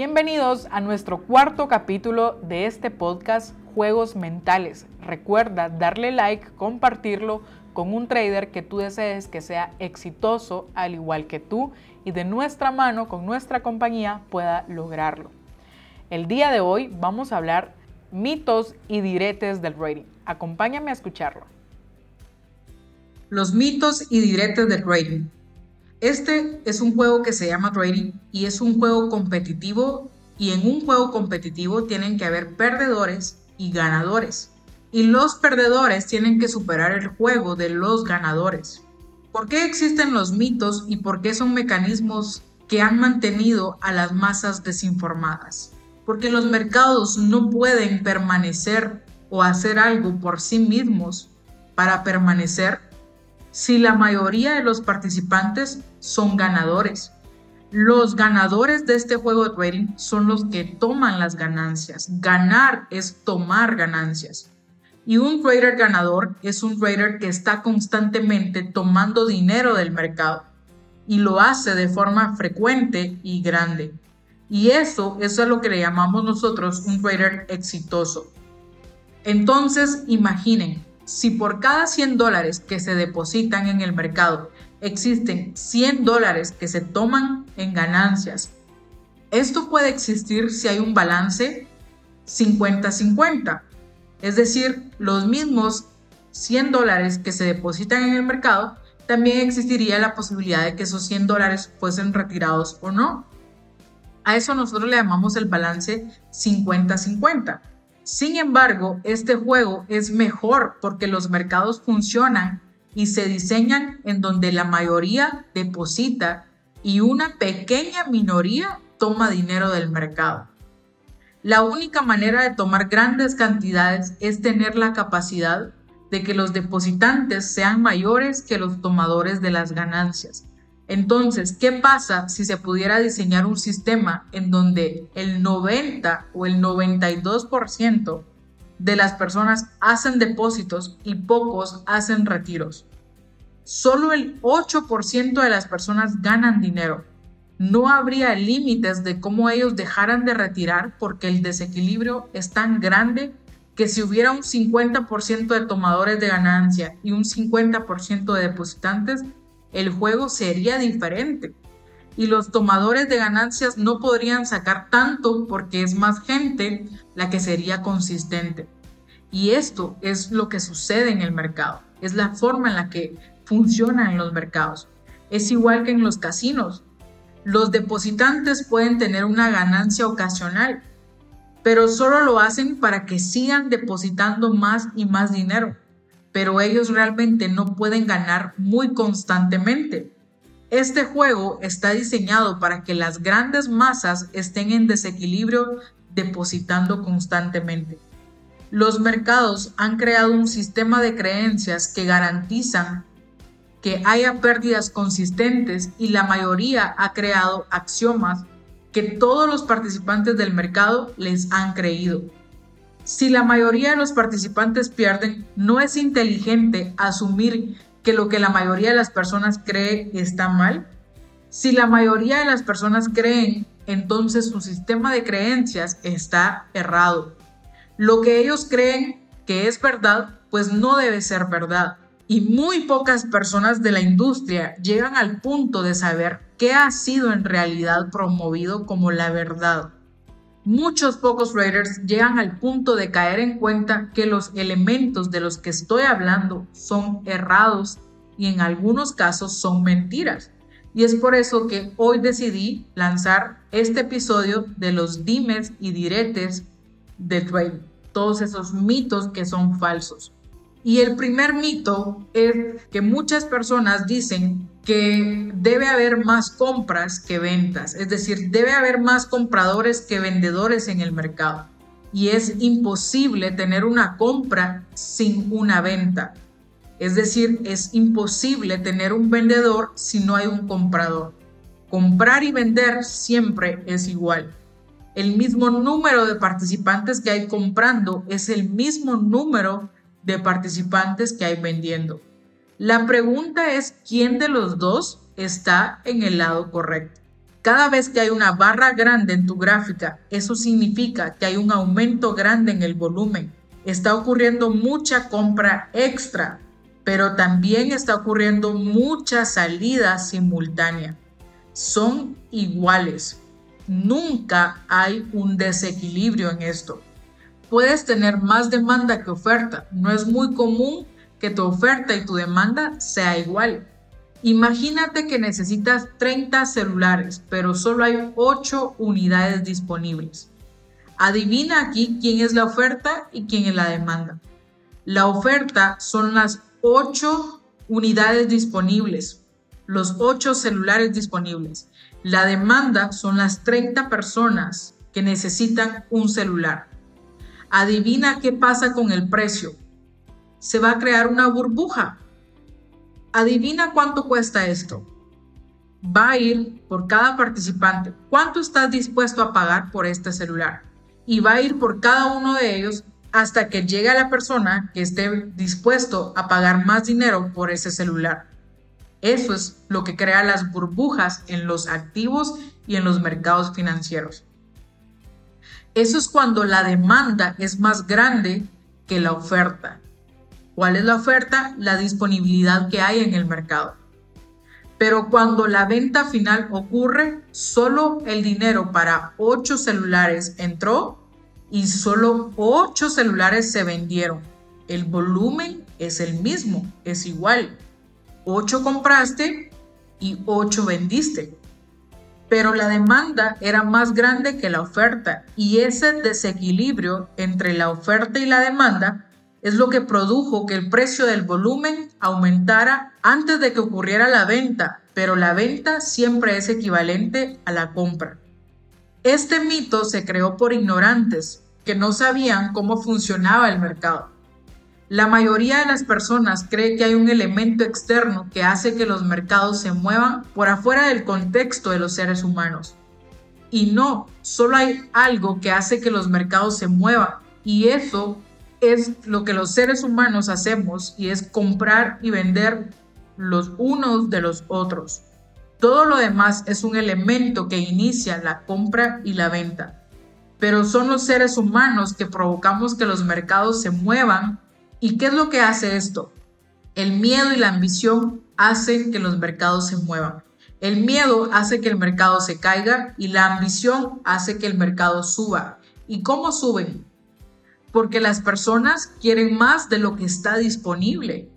Bienvenidos a nuestro cuarto capítulo de este podcast Juegos Mentales. Recuerda darle like, compartirlo con un trader que tú desees que sea exitoso al igual que tú y de nuestra mano con nuestra compañía pueda lograrlo. El día de hoy vamos a hablar mitos y diretes del trading. Acompáñame a escucharlo. Los mitos y diretes del trading. Este es un juego que se llama trading y es un juego competitivo y en un juego competitivo tienen que haber perdedores y ganadores. Y los perdedores tienen que superar el juego de los ganadores. ¿Por qué existen los mitos y por qué son mecanismos que han mantenido a las masas desinformadas? Porque los mercados no pueden permanecer o hacer algo por sí mismos para permanecer si la mayoría de los participantes son ganadores. Los ganadores de este juego de trading son los que toman las ganancias. Ganar es tomar ganancias. Y un trader ganador es un trader que está constantemente tomando dinero del mercado y lo hace de forma frecuente y grande. Y eso, eso es lo que le llamamos nosotros un trader exitoso. Entonces, imaginen, si por cada 100 dólares que se depositan en el mercado existen 100 dólares que se toman en ganancias, esto puede existir si hay un balance 50-50. Es decir, los mismos 100 dólares que se depositan en el mercado, también existiría la posibilidad de que esos 100 dólares fuesen retirados o no. A eso nosotros le llamamos el balance 50-50. Sin embargo, este juego es mejor porque los mercados funcionan y se diseñan en donde la mayoría deposita y una pequeña minoría toma dinero del mercado. La única manera de tomar grandes cantidades es tener la capacidad de que los depositantes sean mayores que los tomadores de las ganancias. Entonces, ¿qué pasa si se pudiera diseñar un sistema en donde el 90 o el 92% de las personas hacen depósitos y pocos hacen retiros? Solo el 8% de las personas ganan dinero. No habría límites de cómo ellos dejaran de retirar porque el desequilibrio es tan grande que si hubiera un 50% de tomadores de ganancia y un 50% de depositantes, el juego sería diferente. Y los tomadores de ganancias no podrían sacar tanto porque es más gente la que sería consistente. Y esto es lo que sucede en el mercado. Es la forma en la que funciona en los mercados. Es igual que en los casinos. Los depositantes pueden tener una ganancia ocasional, pero solo lo hacen para que sigan depositando más y más dinero pero ellos realmente no pueden ganar muy constantemente. Este juego está diseñado para que las grandes masas estén en desequilibrio depositando constantemente. Los mercados han creado un sistema de creencias que garantizan que haya pérdidas consistentes y la mayoría ha creado axiomas que todos los participantes del mercado les han creído. Si la mayoría de los participantes pierden, no es inteligente asumir que lo que la mayoría de las personas cree está mal. Si la mayoría de las personas creen, entonces su sistema de creencias está errado. Lo que ellos creen que es verdad, pues no debe ser verdad. Y muy pocas personas de la industria llegan al punto de saber qué ha sido en realidad promovido como la verdad. Muchos pocos traders llegan al punto de caer en cuenta que los elementos de los que estoy hablando son errados y en algunos casos son mentiras. Y es por eso que hoy decidí lanzar este episodio de los dimes y diretes de trading, todos esos mitos que son falsos. Y el primer mito es que muchas personas dicen que debe haber más compras que ventas, es decir, debe haber más compradores que vendedores en el mercado. Y es imposible tener una compra sin una venta. Es decir, es imposible tener un vendedor si no hay un comprador. Comprar y vender siempre es igual. El mismo número de participantes que hay comprando es el mismo número de participantes que hay vendiendo. La pregunta es quién de los dos está en el lado correcto. Cada vez que hay una barra grande en tu gráfica, eso significa que hay un aumento grande en el volumen. Está ocurriendo mucha compra extra, pero también está ocurriendo mucha salida simultánea. Son iguales. Nunca hay un desequilibrio en esto. Puedes tener más demanda que oferta. No es muy común que tu oferta y tu demanda sea igual. Imagínate que necesitas 30 celulares, pero solo hay 8 unidades disponibles. Adivina aquí quién es la oferta y quién es la demanda. La oferta son las 8 unidades disponibles, los 8 celulares disponibles. La demanda son las 30 personas que necesitan un celular. Adivina qué pasa con el precio. Se va a crear una burbuja Adivina cuánto cuesta esto. Va a ir por cada participante. ¿Cuánto estás dispuesto a pagar por este celular? Y va a ir por cada uno de ellos hasta que llegue a la persona que esté dispuesto a pagar más dinero por ese celular. Eso es lo que crea las burbujas en los activos y en los mercados financieros. Eso es cuando la demanda es más grande que la oferta. ¿Cuál es la oferta? La disponibilidad que hay en el mercado. Pero cuando la venta final ocurre, solo el dinero para 8 celulares entró y solo 8 celulares se vendieron. El volumen es el mismo, es igual. 8 compraste y 8 vendiste. Pero la demanda era más grande que la oferta y ese desequilibrio entre la oferta y la demanda es lo que produjo que el precio del volumen aumentara antes de que ocurriera la venta, pero la venta siempre es equivalente a la compra. Este mito se creó por ignorantes que no sabían cómo funcionaba el mercado. La mayoría de las personas cree que hay un elemento externo que hace que los mercados se muevan por afuera del contexto de los seres humanos. Y no, solo hay algo que hace que los mercados se muevan y eso es lo que los seres humanos hacemos y es comprar y vender los unos de los otros. Todo lo demás es un elemento que inicia la compra y la venta. Pero son los seres humanos que provocamos que los mercados se muevan. ¿Y qué es lo que hace esto? El miedo y la ambición hacen que los mercados se muevan. El miedo hace que el mercado se caiga y la ambición hace que el mercado suba. ¿Y cómo suben? porque las personas quieren más de lo que está disponible,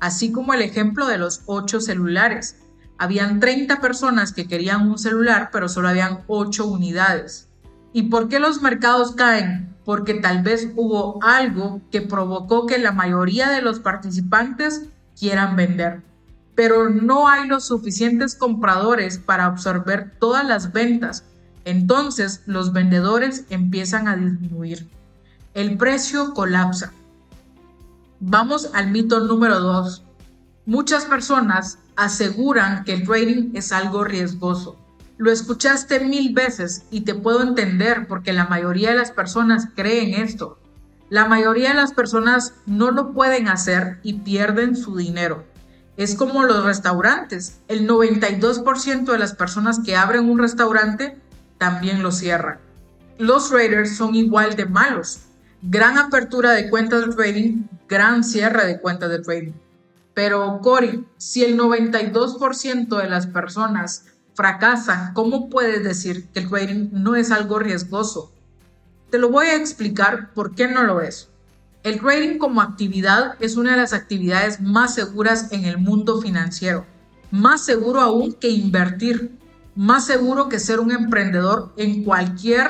así como el ejemplo de los ocho celulares. Habían 30 personas que querían un celular, pero solo habían 8 unidades. ¿Y por qué los mercados caen? Porque tal vez hubo algo que provocó que la mayoría de los participantes quieran vender. Pero no hay los suficientes compradores para absorber todas las ventas. Entonces los vendedores empiezan a disminuir el precio colapsa. Vamos al mito número 2. Muchas personas aseguran que el trading es algo riesgoso. Lo escuchaste mil veces y te puedo entender porque la mayoría de las personas creen esto. La mayoría de las personas no lo pueden hacer y pierden su dinero. Es como los restaurantes. El 92% de las personas que abren un restaurante también lo cierran. Los traders son igual de malos gran apertura de cuentas de trading, gran cierre de cuentas de trading. Pero Cory, si el 92% de las personas fracasan, ¿cómo puedes decir que el trading no es algo riesgoso? Te lo voy a explicar por qué no lo es. El trading como actividad es una de las actividades más seguras en el mundo financiero. Más seguro aún que invertir. Más seguro que ser un emprendedor en cualquier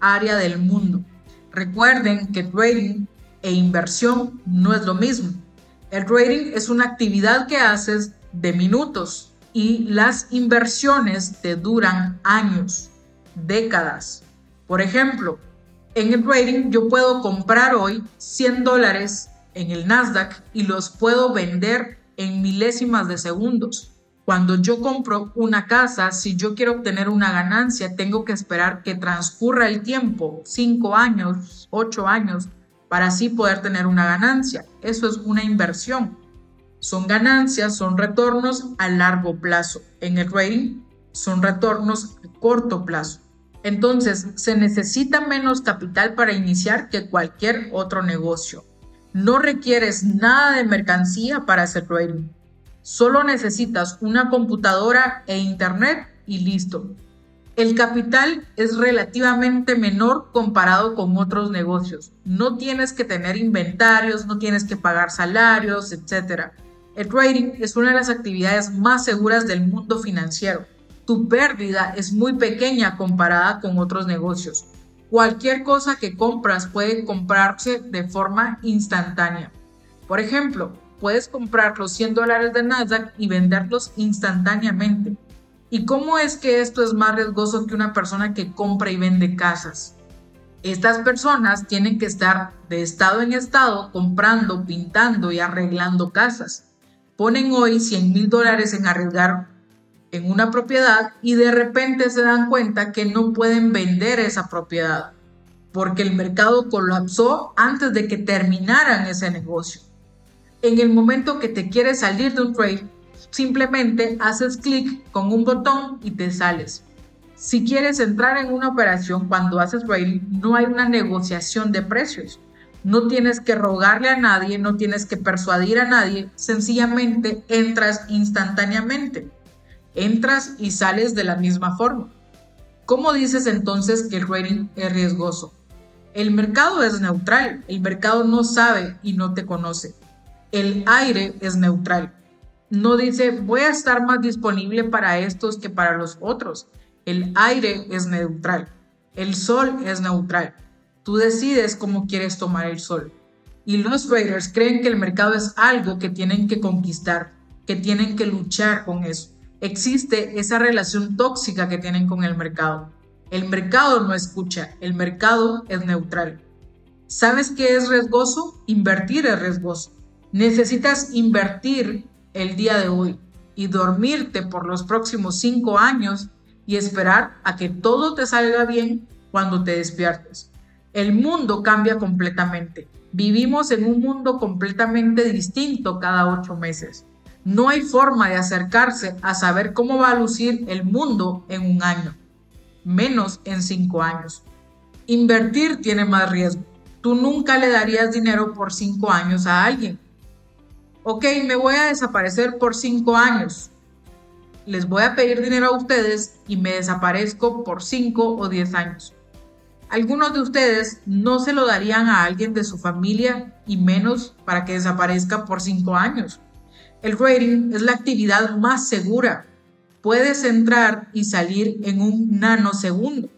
área del mundo. Recuerden que trading e inversión no es lo mismo. El trading es una actividad que haces de minutos y las inversiones te duran años, décadas. Por ejemplo, en el trading yo puedo comprar hoy 100 dólares en el Nasdaq y los puedo vender en milésimas de segundos. Cuando yo compro una casa, si yo quiero obtener una ganancia, tengo que esperar que transcurra el tiempo, cinco años, ocho años, para así poder tener una ganancia. Eso es una inversión. Son ganancias, son retornos a largo plazo. En el trading son retornos a corto plazo. Entonces, se necesita menos capital para iniciar que cualquier otro negocio. No requieres nada de mercancía para hacer trading. Solo necesitas una computadora e internet y listo. El capital es relativamente menor comparado con otros negocios. No tienes que tener inventarios, no tienes que pagar salarios, etc. El trading es una de las actividades más seguras del mundo financiero. Tu pérdida es muy pequeña comparada con otros negocios. Cualquier cosa que compras puede comprarse de forma instantánea. Por ejemplo, puedes comprar los 100 dólares de Nasdaq y venderlos instantáneamente. ¿Y cómo es que esto es más riesgoso que una persona que compra y vende casas? Estas personas tienen que estar de estado en estado comprando, pintando y arreglando casas. Ponen hoy 100 mil dólares en arriesgar en una propiedad y de repente se dan cuenta que no pueden vender esa propiedad porque el mercado colapsó antes de que terminaran ese negocio. En el momento que te quieres salir de un trade, Simplemente haces clic con un botón y te sales. Si quieres entrar en una operación cuando haces trading, no hay una negociación de precios. No tienes que rogarle a nadie, no tienes que persuadir a nadie, sencillamente entras instantáneamente. Entras y sales de la misma forma. ¿Cómo dices entonces que el trading es riesgoso? El mercado es neutral, el mercado no sabe y no te conoce. El aire es neutral no dice voy a estar más disponible para estos que para los otros. El aire es neutral, el sol es neutral. Tú decides cómo quieres tomar el sol. Y los traders creen que el mercado es algo que tienen que conquistar, que tienen que luchar con eso. Existe esa relación tóxica que tienen con el mercado. El mercado no escucha, el mercado es neutral. ¿Sabes qué es riesgoso? Invertir es riesgoso. Necesitas invertir el día de hoy y dormirte por los próximos cinco años y esperar a que todo te salga bien cuando te despiertes. El mundo cambia completamente. Vivimos en un mundo completamente distinto cada ocho meses. No hay forma de acercarse a saber cómo va a lucir el mundo en un año, menos en cinco años. Invertir tiene más riesgo. Tú nunca le darías dinero por cinco años a alguien ok, me voy a desaparecer por cinco años. Les voy a pedir dinero a ustedes y me desaparezco por cinco o diez años. Algunos de ustedes no se lo darían a alguien de su familia y menos para que desaparezca por cinco años. El trading es la actividad más segura. Puedes entrar y salir en un nanosegundo.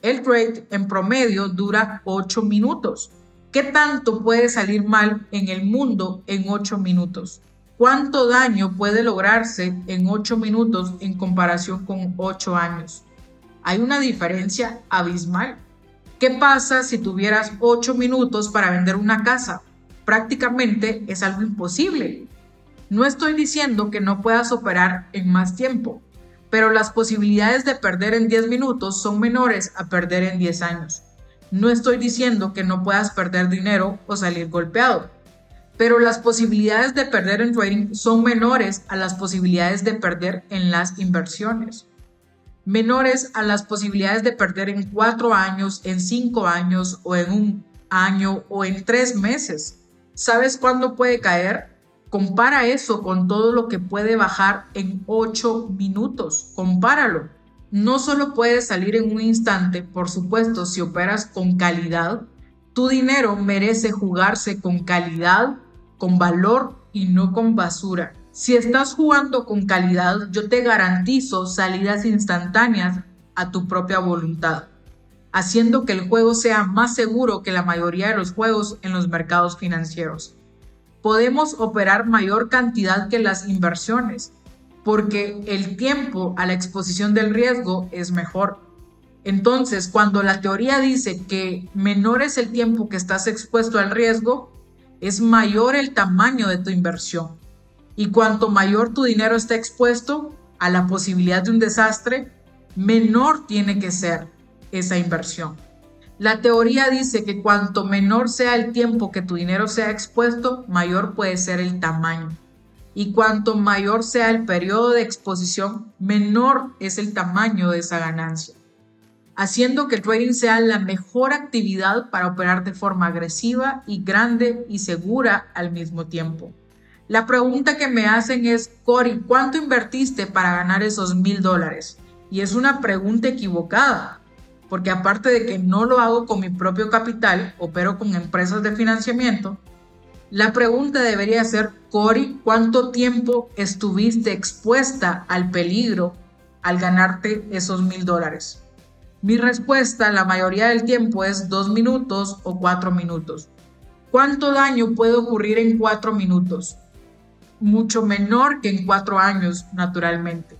El trade en promedio dura 8 minutos. ¿Qué tanto puede salir mal en el mundo en 8 minutos? ¿Cuánto daño puede lograrse en 8 minutos en comparación con 8 años? Hay una diferencia abismal. ¿Qué pasa si tuvieras 8 minutos para vender una casa? Prácticamente es algo imposible. No estoy diciendo que no puedas operar en más tiempo, pero las posibilidades de perder en 10 minutos son menores a perder en 10 años. No estoy diciendo que no puedas perder dinero o salir golpeado, pero las posibilidades de perder en trading son menores a las posibilidades de perder en las inversiones. Menores a las posibilidades de perder en cuatro años, en cinco años o en un año o en tres meses. ¿Sabes cuándo puede caer? Compara eso con todo lo que puede bajar en ocho minutos. Compáralo no solo puedes salir en un instante, por supuesto, si operas con calidad, tu dinero merece jugarse con calidad, con valor y no con basura. Si estás jugando con calidad, yo te garantizo salidas instantáneas a tu propia voluntad, haciendo que el juego sea más seguro que la mayoría de los juegos en los mercados financieros. Podemos operar mayor cantidad que las inversiones, porque el tiempo a la exposición del riesgo es mejor. Entonces, cuando la teoría dice que menor es el tiempo que estás expuesto al riesgo, es mayor el tamaño de tu inversión. Y cuanto mayor tu dinero está expuesto a la posibilidad de un desastre, menor tiene que ser esa inversión. La teoría dice que cuanto menor sea el tiempo que tu dinero sea expuesto, mayor puede ser el tamaño. y cuanto mayor sea el periodo de exposición, menor es el tamaño de esa ganancia, haciendo que el trading sea la mejor actividad para operar de forma agresiva y grande y segura al mismo tiempo. La pregunta que me hacen es, Cory, ¿cuánto invertiste para ganar esos mil dólares? Y es una pregunta equivocada, porque aparte de que no lo hago con mi propio capital, opero con empresas de financiamiento, la pregunta debería ser, Cory, ¿cuánto tiempo estuviste expuesta al peligro al ganarte esos mil dólares? Mi respuesta la mayoría del tiempo es dos minutos o cuatro minutos. ¿Cuánto daño puede ocurrir en cuatro minutos? Mucho menor que en cuatro años, naturalmente.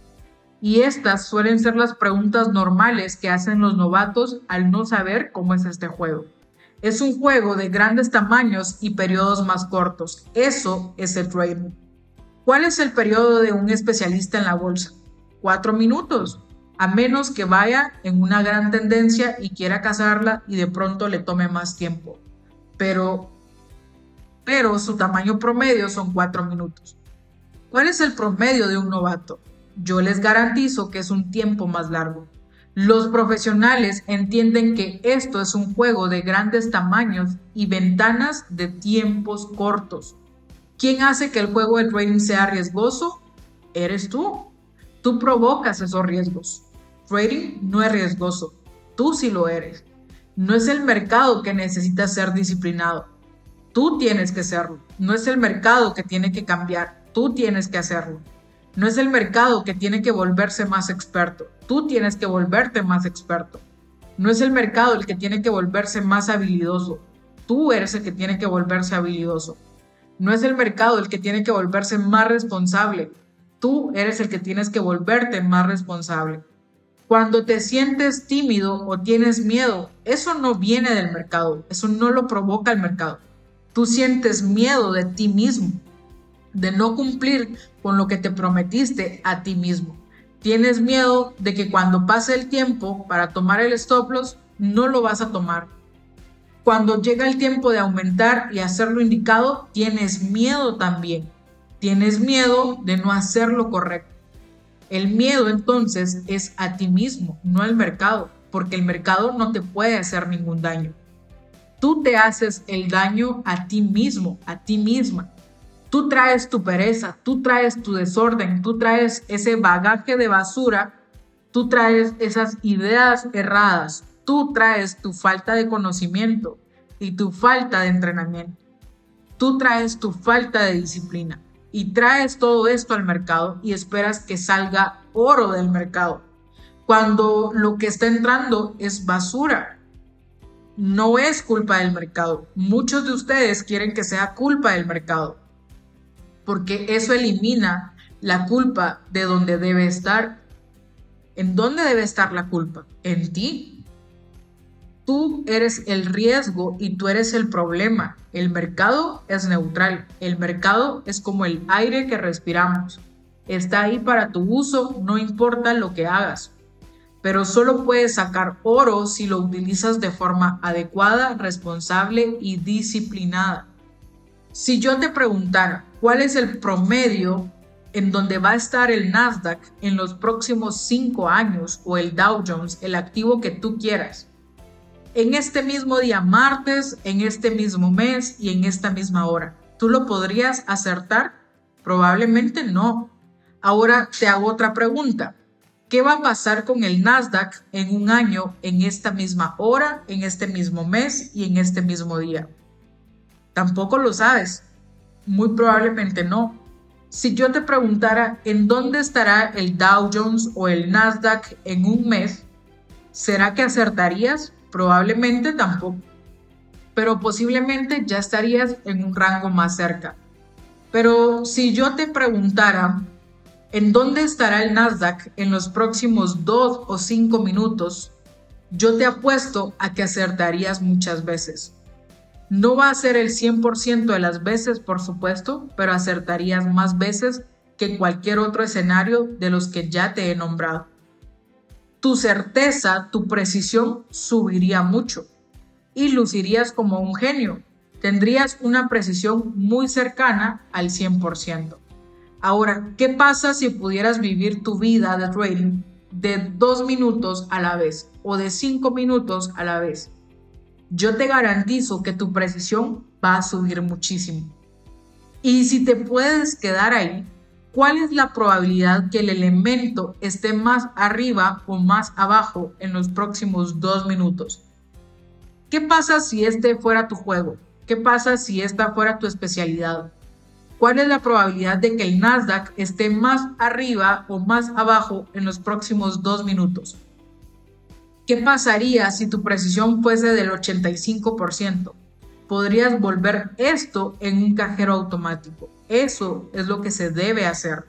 Y estas suelen ser las preguntas normales que hacen los novatos al no saber cómo es este juego. Es un juego de grandes tamaños y periodos más cortos. Eso es el trading. ¿Cuál es el periodo de un especialista en la bolsa? Cuatro minutos, a menos que vaya en una gran tendencia y quiera cazarla y de pronto le tome más tiempo. Pero, pero su tamaño promedio son cuatro minutos. ¿Cuál es el promedio de un novato? Yo les garantizo que es un tiempo más largo. Los profesionales entienden que esto es un juego de grandes tamaños y ventanas de tiempos cortos. ¿Quién hace que el juego de trading sea riesgoso? Eres tú. Tú provocas esos riesgos. Trading no es riesgoso. Tú sí lo eres. No es el mercado que necesita ser disciplinado. Tú tienes que serlo. No es el mercado que tiene que cambiar. Tú tienes que hacerlo. No es el mercado que tiene que volverse más experto. Tú tienes que volverte más experto. No es el mercado el que tiene que volverse más habilidoso. Tú eres el que tiene que volverse habilidoso. No es el mercado el que tiene que volverse más responsable. Tú eres el que tienes que volverte más responsable. Cuando te sientes tímido o tienes miedo, eso no viene del mercado, eso no lo provoca el mercado. Tú sientes miedo de ti mismo de no cumplir con lo que te prometiste a ti mismo. Tienes miedo de que cuando pase el tiempo para tomar el stop loss, no lo vas a tomar. Cuando llega el tiempo de aumentar y hacer lo indicado, tienes miedo también. Tienes miedo de no hacer lo correcto. El miedo entonces es a ti mismo, no al mercado, porque el mercado no te puede hacer ningún daño. Tú te haces el daño a ti mismo, a ti misma. Tú traes tu pereza, tú traes tu desorden, tú traes ese bagaje de basura, tú traes esas ideas erradas, tú traes tu falta de conocimiento y tu falta de entrenamiento. Tú traes tu falta de disciplina y traes todo esto al mercado y esperas que salga oro del mercado, cuando lo que está entrando es basura. No es culpa del mercado. Muchos de ustedes quieren que sea culpa del mercado porque eso elimina la culpa de donde debe estar. ¿En dónde debe estar la culpa? En ti. Tú eres el riesgo y tú eres el problema. El mercado es neutral. El mercado es como el aire que respiramos. Está ahí para tu uso, no importa lo que hagas. Pero solo puedes sacar oro si lo utilizas de forma adecuada, responsable y disciplinada. Si yo te preguntara cuál es el promedio en donde va a estar el Nasdaq en los próximos cinco años o el Dow Jones, el activo que tú quieras, en este mismo día martes, en este mismo mes y en esta misma hora, ¿tú lo podrías acertar? Probablemente no. Ahora te hago otra pregunta. ¿Qué va a pasar con el Nasdaq en un año, en esta misma hora, en este mismo mes y en este mismo día? Tampoco lo sabes. Muy probablemente no. Si yo te preguntara en dónde estará el Dow Jones o el Nasdaq en un mes, ¿será que acertarías? Probablemente tampoco. Pero posiblemente ya estarías en un rango más cerca. Pero si yo te preguntara en dónde estará el Nasdaq en los próximos dos o cinco minutos, yo te apuesto a que acertarías muchas veces. No va a ser el 100% de las veces, por supuesto, pero acertarías más veces que cualquier otro escenario de los que ya te he nombrado. Tu certeza, tu precisión subiría mucho y lucirías como un genio. Tendrías una precisión muy cercana al 100%. Ahora, ¿qué pasa si pudieras vivir tu vida de trading de dos minutos a la vez o de cinco minutos a la vez? Yo te garantizo que tu precisión va a subir muchísimo. Y si te puedes quedar ahí, ¿cuál es la probabilidad que el elemento esté más arriba o más abajo en los próximos dos minutos? ¿Qué pasa si este fuera tu juego? ¿Qué pasa si esta fuera tu especialidad? ¿Cuál es la probabilidad de que el Nasdaq esté más arriba o más abajo en los próximos dos minutos? ¿Qué pasaría si tu precisión fuese del 85%? Podrías volver esto en un cajero automático. Eso es lo que se debe hacer.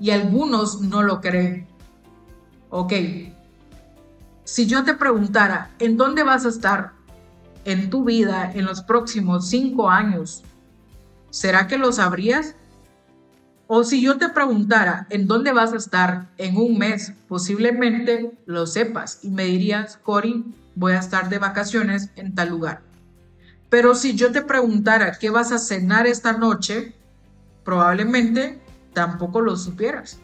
Y algunos no lo creen. Ok. Si yo te preguntara, ¿en dónde vas a estar en tu vida en los próximos cinco años, ¿será que lo sabrías? O si yo te preguntara en dónde vas a estar en un mes, posiblemente lo sepas y me dirías, Cory, voy a estar de vacaciones en tal lugar. Pero si yo te preguntara qué vas a cenar esta noche, probablemente tampoco lo supieras.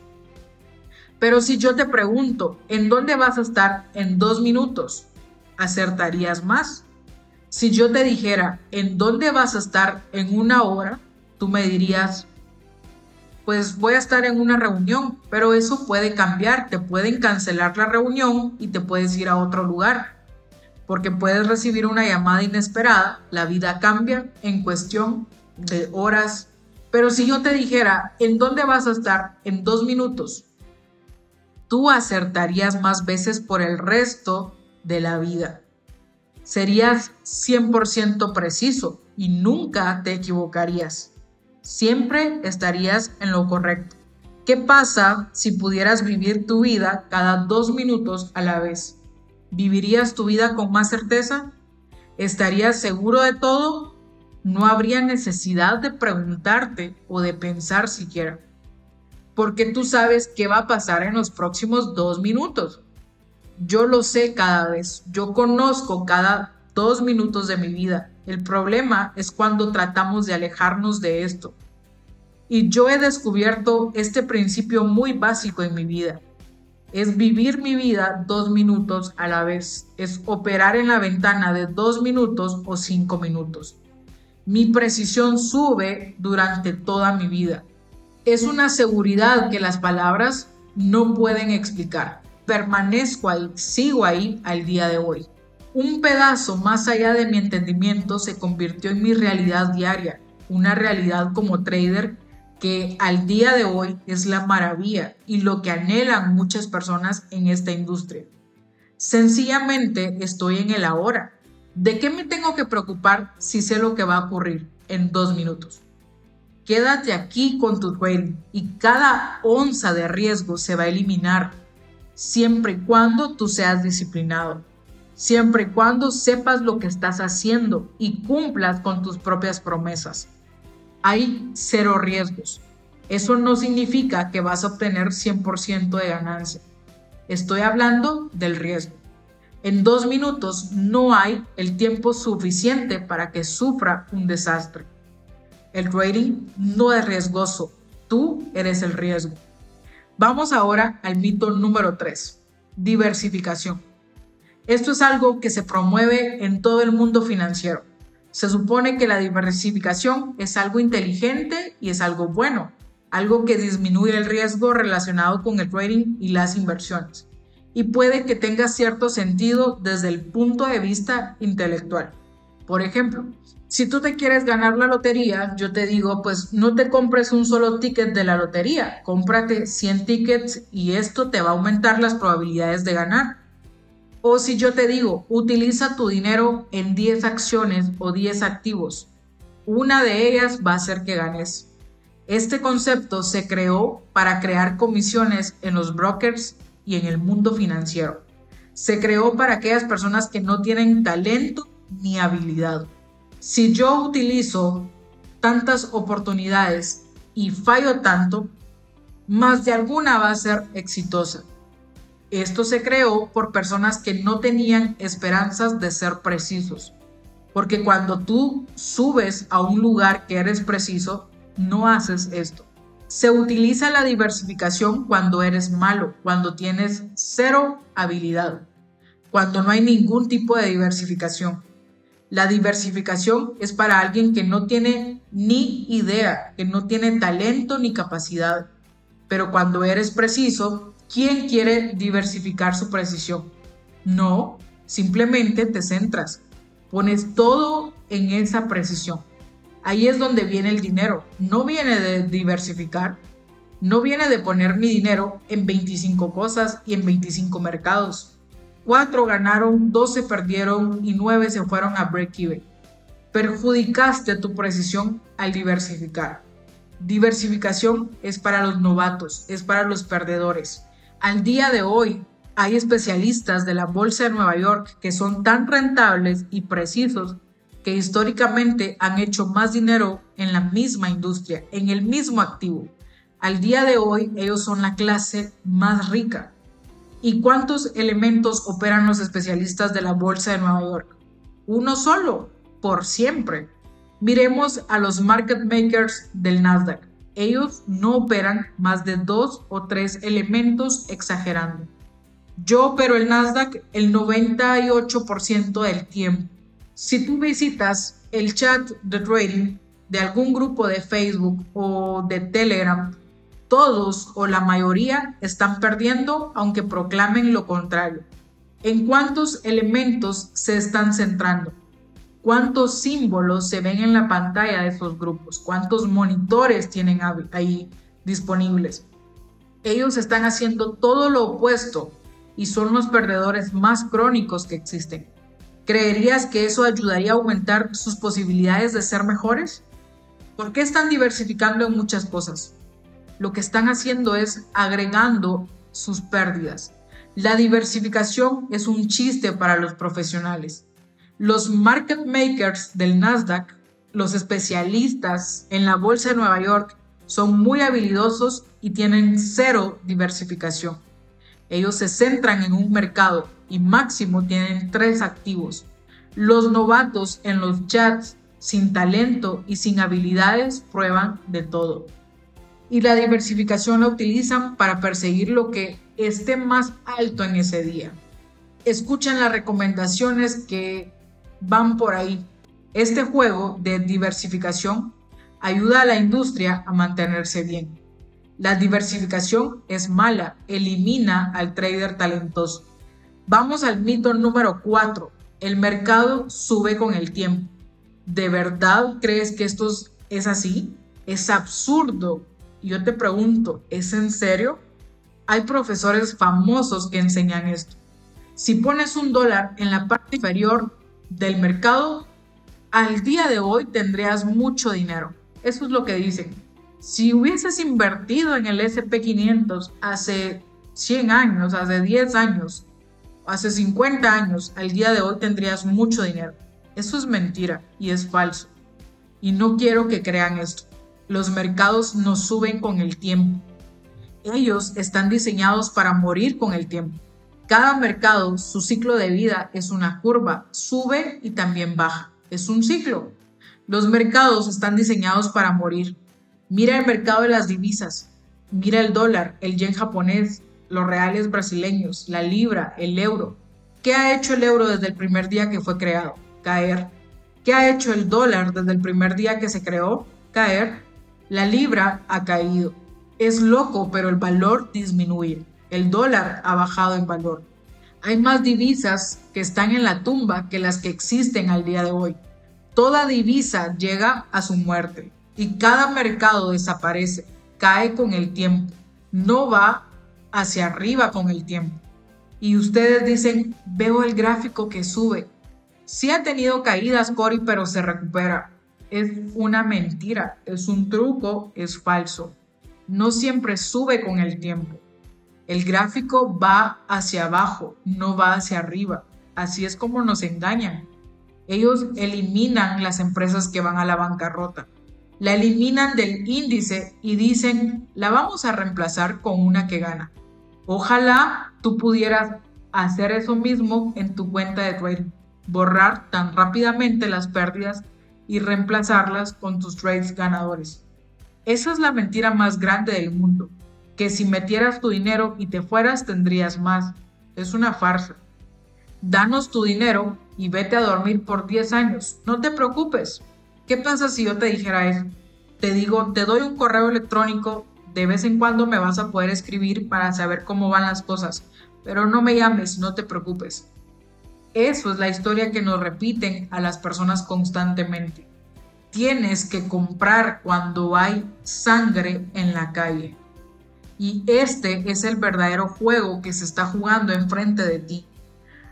Pero si yo te pregunto en dónde vas a estar en dos minutos, acertarías más. Si yo te dijera en dónde vas a estar en una hora, tú me dirías, pues voy a estar en una reunión, pero eso puede cambiar, te pueden cancelar la reunión y te puedes ir a otro lugar, porque puedes recibir una llamada inesperada, la vida cambia en cuestión de horas, pero si yo te dijera en dónde vas a estar en dos minutos, tú acertarías más veces por el resto de la vida serías 100% preciso y nunca te equivocarías. Siempre estarías en lo correcto. ¿Qué pasa si pudieras vivir tu vida cada dos minutos a la vez? ¿Vivirías tu vida con más certeza? ¿Estarías seguro de todo? No habría necesidad de preguntarte o de pensar siquiera. Porque tú sabes qué va a pasar en los próximos dos minutos yo lo sé cada vez, yo conozco cada dos minutos de mi vida. El problema es cuando tratamos de alejarnos de esto. Y yo he descubierto este principio muy básico en mi vida. Es vivir mi vida dos minutos a la vez. Es operar en la ventana de dos minutos o cinco minutos. Mi precisión sube durante toda mi vida. Es una seguridad que las palabras no pueden explicar permanezco ahí, sigo ahí al día de hoy. Un pedazo más allá de mi entendimiento se convirtió en mi realidad diaria, una realidad como trader que al día de hoy es la maravilla y lo que anhelan muchas personas en esta industria. Sencillamente estoy en el ahora. ¿De qué me tengo que preocupar si sé lo que va a ocurrir en dos minutos? Quédate aquí con tu trading y cada onza de riesgo se va a eliminar siempre y cuando tú seas disciplinado, siempre y cuando sepas lo que estás haciendo y cumplas con tus propias promesas. Hay cero riesgos. Eso no significa que vas a obtener 100% de ganancia. Estoy hablando del riesgo. En dos minutos no hay el tiempo suficiente para que sufra un desastre. El trading no es riesgoso, tú eres el riesgo. Vamos ahora al mito número 3, diversificación. Esto es algo que se promueve en todo el mundo financiero. Se supone que la diversificación es algo inteligente y es algo bueno, algo que disminuye el riesgo relacionado con el trading y las inversiones. Y puede que tenga cierto sentido desde el punto de vista intelectual. Por ejemplo, si tú te quieres ganar la lotería, yo te digo, pues no te compres un solo ticket de la lotería, cómprate 100 tickets y esto te va a aumentar las probabilidades de ganar. O si yo te digo, utiliza tu dinero en 10 acciones o 10 activos, una de ellas va a hacer que ganes. Este concepto se creó para crear comisiones en los brokers y en el mundo financiero. Se creó para aquellas personas que no tienen talento ni habilidad si yo utilizo tantas oportunidades y fallo tanto, más de alguna va a ser exitosa. Esto se creó por personas que no tenían esperanzas de ser precisos. Porque cuando tú subes a un lugar que eres preciso, no haces esto. Se utiliza la diversificación cuando eres malo, cuando tienes cero habilidad, cuando no hay ningún tipo de diversificación. La diversificación es para alguien que no tiene ni idea, que no tiene talento ni capacidad. Pero cuando eres preciso, ¿quién quiere diversificar su precisión? No, simplemente te centras, pones todo en esa precisión. Ahí es donde viene el dinero. No viene de diversificar, no viene de poner mi dinero en 25 cosas y en 25 mercados. 4 ganaron, 12 perdieron y 9 se fueron a break-even. Perjudicaste tu precisión al diversificar. Diversificación es para los novatos, es para los perdedores. Al día de hoy hay especialistas de la Bolsa de Nueva York que son tan rentables y precisos que históricamente han hecho más dinero en la misma industria, en el mismo activo. Al día de hoy ellos son la clase más rica ¿Y cuántos elementos operan los especialistas de la Bolsa de Nueva York? Uno solo, por siempre. Miremos a los market makers del Nasdaq. Ellos no operan más de dos o tres elementos exagerando. Yo opero el Nasdaq el 98% del tiempo. Si tú visitas el chat de trading de algún grupo de Facebook o de Telegram, todos o la mayoría están perdiendo aunque proclamen lo contrario. ¿En cuántos elementos se están centrando? ¿Cuántos símbolos se ven en la pantalla de esos grupos? ¿Cuántos monitores tienen ahí disponibles? Ellos están haciendo todo lo opuesto y son los perdedores más crónicos que existen. ¿Creerías que eso ayudaría a aumentar sus posibilidades de ser mejores? ¿Por qué están diversificando en muchas cosas? Lo que están haciendo es agregando sus pérdidas. La diversificación es un chiste para los profesionales. Los market makers del Nasdaq, los especialistas en la Bolsa de Nueva York, son muy habilidosos y tienen cero diversificación. Ellos se centran en un mercado y máximo tienen tres activos. Los novatos en los chats, sin talento y sin habilidades, prueban de todo y la diversificación la utilizan para perseguir lo que esté más alto en ese día. Escuchan las recomendaciones que van por ahí. Este juego de diversificación ayuda a la industria a mantenerse bien. La diversificación es mala, elimina al trader talentoso. Vamos al mito número 4. El mercado sube con el tiempo. ¿De verdad crees que esto es así? Es absurdo yo te pregunto, ¿es en serio? Hay profesores famosos que enseñan esto. Si pones un dólar en la parte inferior del mercado, al día de hoy tendrías mucho dinero. Eso es lo que dicen. Si hubieses invertido en el SP500 hace 100 años, hace 10 años, hace 50 años, al día de hoy tendrías mucho dinero. Eso es mentira y es falso. Y no quiero que crean esto los mercados no suben con el tiempo. Ellos están diseñados para morir con el tiempo. Cada mercado, su ciclo de vida es una curva, sube y también baja. Es un ciclo. Los mercados están diseñados para morir. Mira el mercado de las divisas. Mira el dólar, el yen japonés, los reales brasileños, la libra, el euro. ¿Qué ha hecho el euro desde el primer día que fue creado? Caer. ¿Qué ha hecho el dólar desde el primer día que se creó? Caer. La libra ha caído. Es loco, pero el valor disminuye. El dólar ha bajado en valor. Hay más divisas que están en la tumba que las que existen al día de hoy. Toda divisa llega a su muerte y cada mercado desaparece, cae con el tiempo, no va hacia arriba con el tiempo. Y ustedes dicen, veo el gráfico que sube. Sí ha tenido caídas, Cory, pero se recupera es una mentira, es un truco, es falso. No siempre sube con el tiempo. El gráfico va hacia abajo, no va hacia arriba. Así es como nos engañan. Ellos eliminan las empresas que van a la bancarrota. La eliminan del índice y dicen, la vamos a reemplazar con una que gana. Ojalá tú pudieras hacer eso mismo en tu cuenta de trading. Borrar tan rápidamente las pérdidas y reemplazarlas con tus trades ganadores. Esa es la mentira más grande del mundo, que si metieras tu dinero y te fueras tendrías más. Es una farsa. Danos tu dinero y vete a dormir por 10 años. No te preocupes. ¿Qué pasa si yo te dijera eso? Te digo, te doy un correo electrónico, de vez en cuando me vas a poder escribir para saber cómo van las cosas, pero no me llames, no te preocupes. Eso es la historia que nos repiten a las personas constantemente. Tienes que comprar cuando hay sangre en la calle. Y este es el verdadero juego que se está jugando enfrente de ti.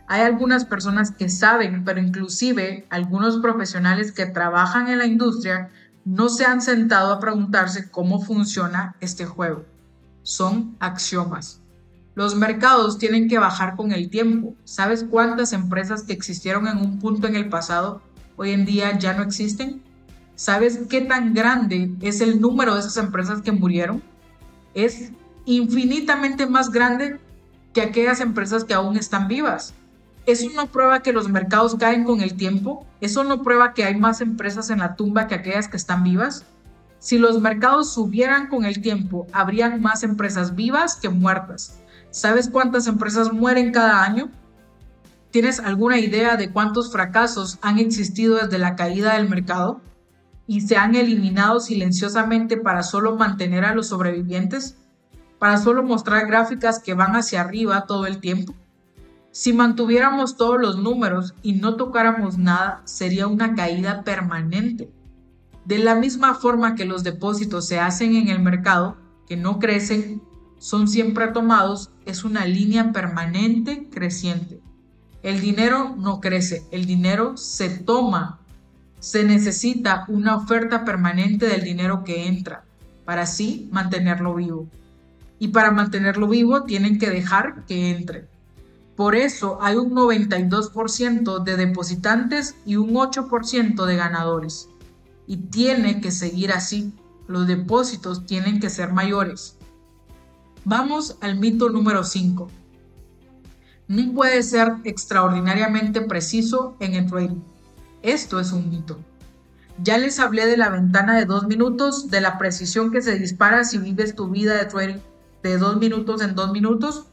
Hay algunas personas que saben, pero inclusive algunos profesionales que trabajan en la industria no se han sentado a preguntarse cómo funciona este juego. Son axiomas. Los mercados tienen que bajar con el tiempo. ¿Sabes cuántas empresas que existieron en un punto en el pasado hoy en día ya no existen? ¿Sabes qué tan grande es el número de esas empresas que murieron? Es infinitamente más grande que aquellas empresas que aún están vivas. ¿Eso no prueba que los mercados caen con el tiempo? ¿Eso no prueba que hay más empresas en la tumba que aquellas que están vivas? Si los mercados subieran con el tiempo, habrían más empresas vivas que muertas. ¿Sabes cuántas empresas mueren cada año? ¿Tienes alguna idea de cuántos fracasos han existido desde la caída del mercado y se han eliminado silenciosamente para solo mantener a los sobrevivientes? ¿Para solo mostrar gráficas que van hacia arriba todo el tiempo? Si mantuviéramos todos los números y no tocáramos nada, sería una caída permanente. De la misma forma que los depósitos se hacen en el mercado, que no crecen, son siempre tomados, es una línea permanente creciente. El dinero no crece, el dinero se toma. Se necesita una oferta permanente del dinero que entra para así mantenerlo vivo. Y para mantenerlo vivo tienen que dejar que entre. Por eso hay un 92% de depositantes y un 8% de ganadores. Y tiene que seguir así. Los depósitos tienen que ser mayores. Vamos al mito número 5. No puede ser extraordinariamente preciso en el trading. Esto es un mito. Ya les hablé de la ventana de dos minutos, de la precisión que se dispara si vives tu vida de trading de dos minutos en dos minutos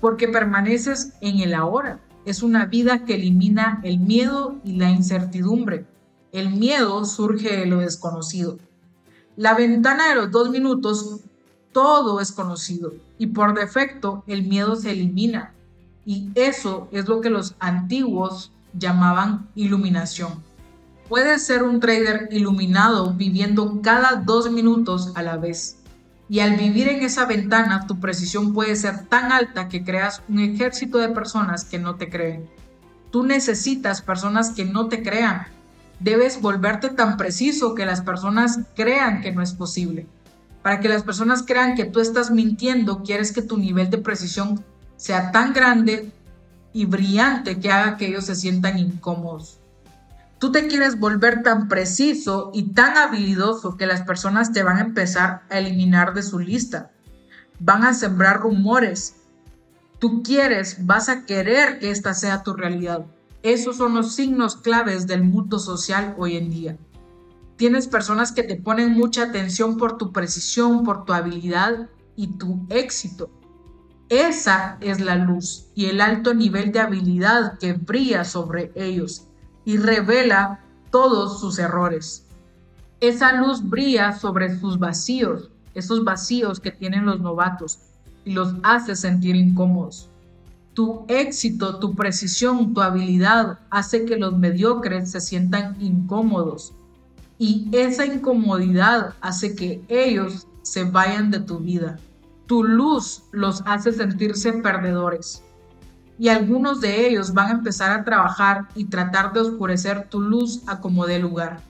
porque permaneces en el ahora. Es una vida que elimina el miedo y la incertidumbre. El miedo surge de lo desconocido. La ventana de los dos minutos, todo es conocido y por defecto el miedo se elimina. Y eso es lo que los antiguos llamaban iluminación. Puedes ser un trader iluminado viviendo cada dos minutos a la vez. Y al vivir en esa ventana, tu precisión puede ser tan alta que creas un ejército de personas que no te creen. Tú necesitas personas que no te crean. Debes volverte tan preciso que las personas crean que no es posible. Para que las personas crean que tú estás mintiendo, quieres que tu nivel de precisión sea tan grande y brillante que haga que ellos se sientan incómodos. Tú te quieres volver tan preciso y tan habilidoso que las personas te van a empezar a eliminar de su lista. Van a sembrar rumores. Tú quieres, vas a querer que esta sea tu realidad. Esos son los signos claves del mundo social hoy en día. Tienes personas que te ponen mucha atención por tu precisión, por tu habilidad y tu éxito. Esa es la luz y el alto nivel de habilidad que brilla sobre ellos y revela todos sus errores. Esa luz brilla sobre sus vacíos, esos vacíos que tienen los novatos, y los hace sentir incómodos. Tu éxito, tu precisión, tu habilidad hace que los mediocres se sientan incómodos. Y esa incomodidad hace que ellos se vayan de tu vida. Tu luz los hace sentirse perdedores y algunos de ellos van a empezar a trabajar y tratar de oscurecer tu luz a como dé lugar.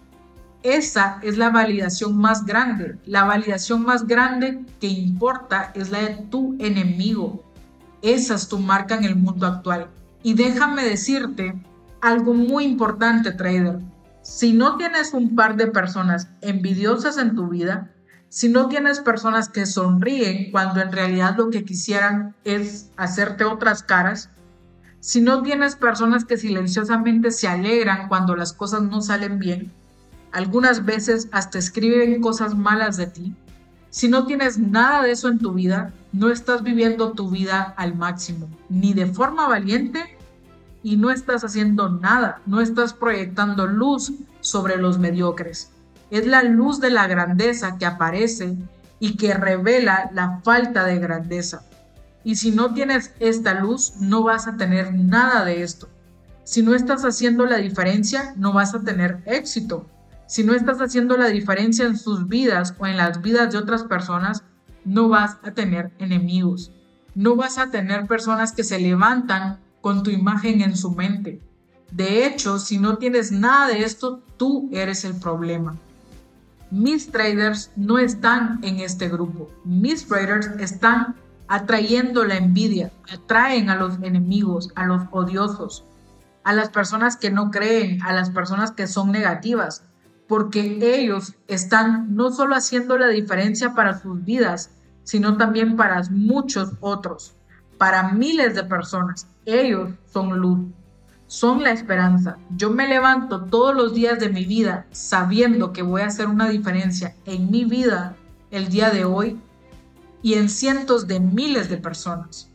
Esa es la validación más grande. La validación más grande que importa es la de tu enemigo. Esa es tu marca en el mundo actual. Y déjame decirte algo muy importante, trader. Si no tienes un par de personas envidiosas en tu vida, si no tienes personas que sonríen cuando en realidad lo que quisieran es hacerte otras caras, si no tienes personas que silenciosamente se alegran cuando las cosas no salen bien, algunas veces hasta escriben cosas malas de ti. Si no tienes nada de eso en tu vida, no estás viviendo tu vida al máximo, ni de forma valiente, y no estás haciendo nada, no estás proyectando luz sobre los mediocres. Es la luz de la grandeza que aparece y que revela la falta de grandeza. Y si no tienes esta luz, no vas a tener nada de esto. Si no estás haciendo la diferencia, no vas a tener éxito. Si no estás haciendo la diferencia en sus vidas o en las vidas de otras personas, no vas a tener enemigos. No vas a tener personas que se levantan con tu imagen en su mente. De hecho, si no tienes nada de esto, tú eres el problema. Mis traders no están en este grupo. Mis traders están atrayendo la envidia, atraen a los enemigos, a los odiosos, a las personas que no creen, a las personas que son negativas, porque ellos están no solo haciendo la diferencia para sus vidas, sino también para muchos otros, para miles de personas. Ellos son luz, son la esperanza. Yo me levanto todos los días de mi vida sabiendo que voy a hacer una diferencia en mi vida el día de hoy y en cientos de miles de personas.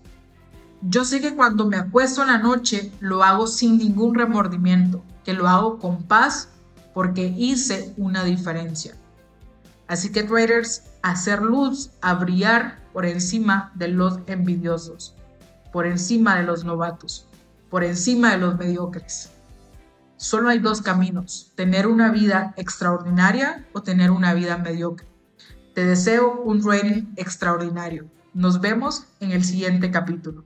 Yo sé que cuando me acuesto en la noche lo hago sin ningún remordimiento, que lo hago con paz porque hice una diferencia. Así que traders, hacer luz, a brillar por encima de los envidiosos, por encima de los novatos, por encima de los mediocres. Solo hay dos caminos, tener una vida extraordinaria o tener una vida mediocre. Te deseo un rating extraordinario. Nos vemos en el siguiente capítulo.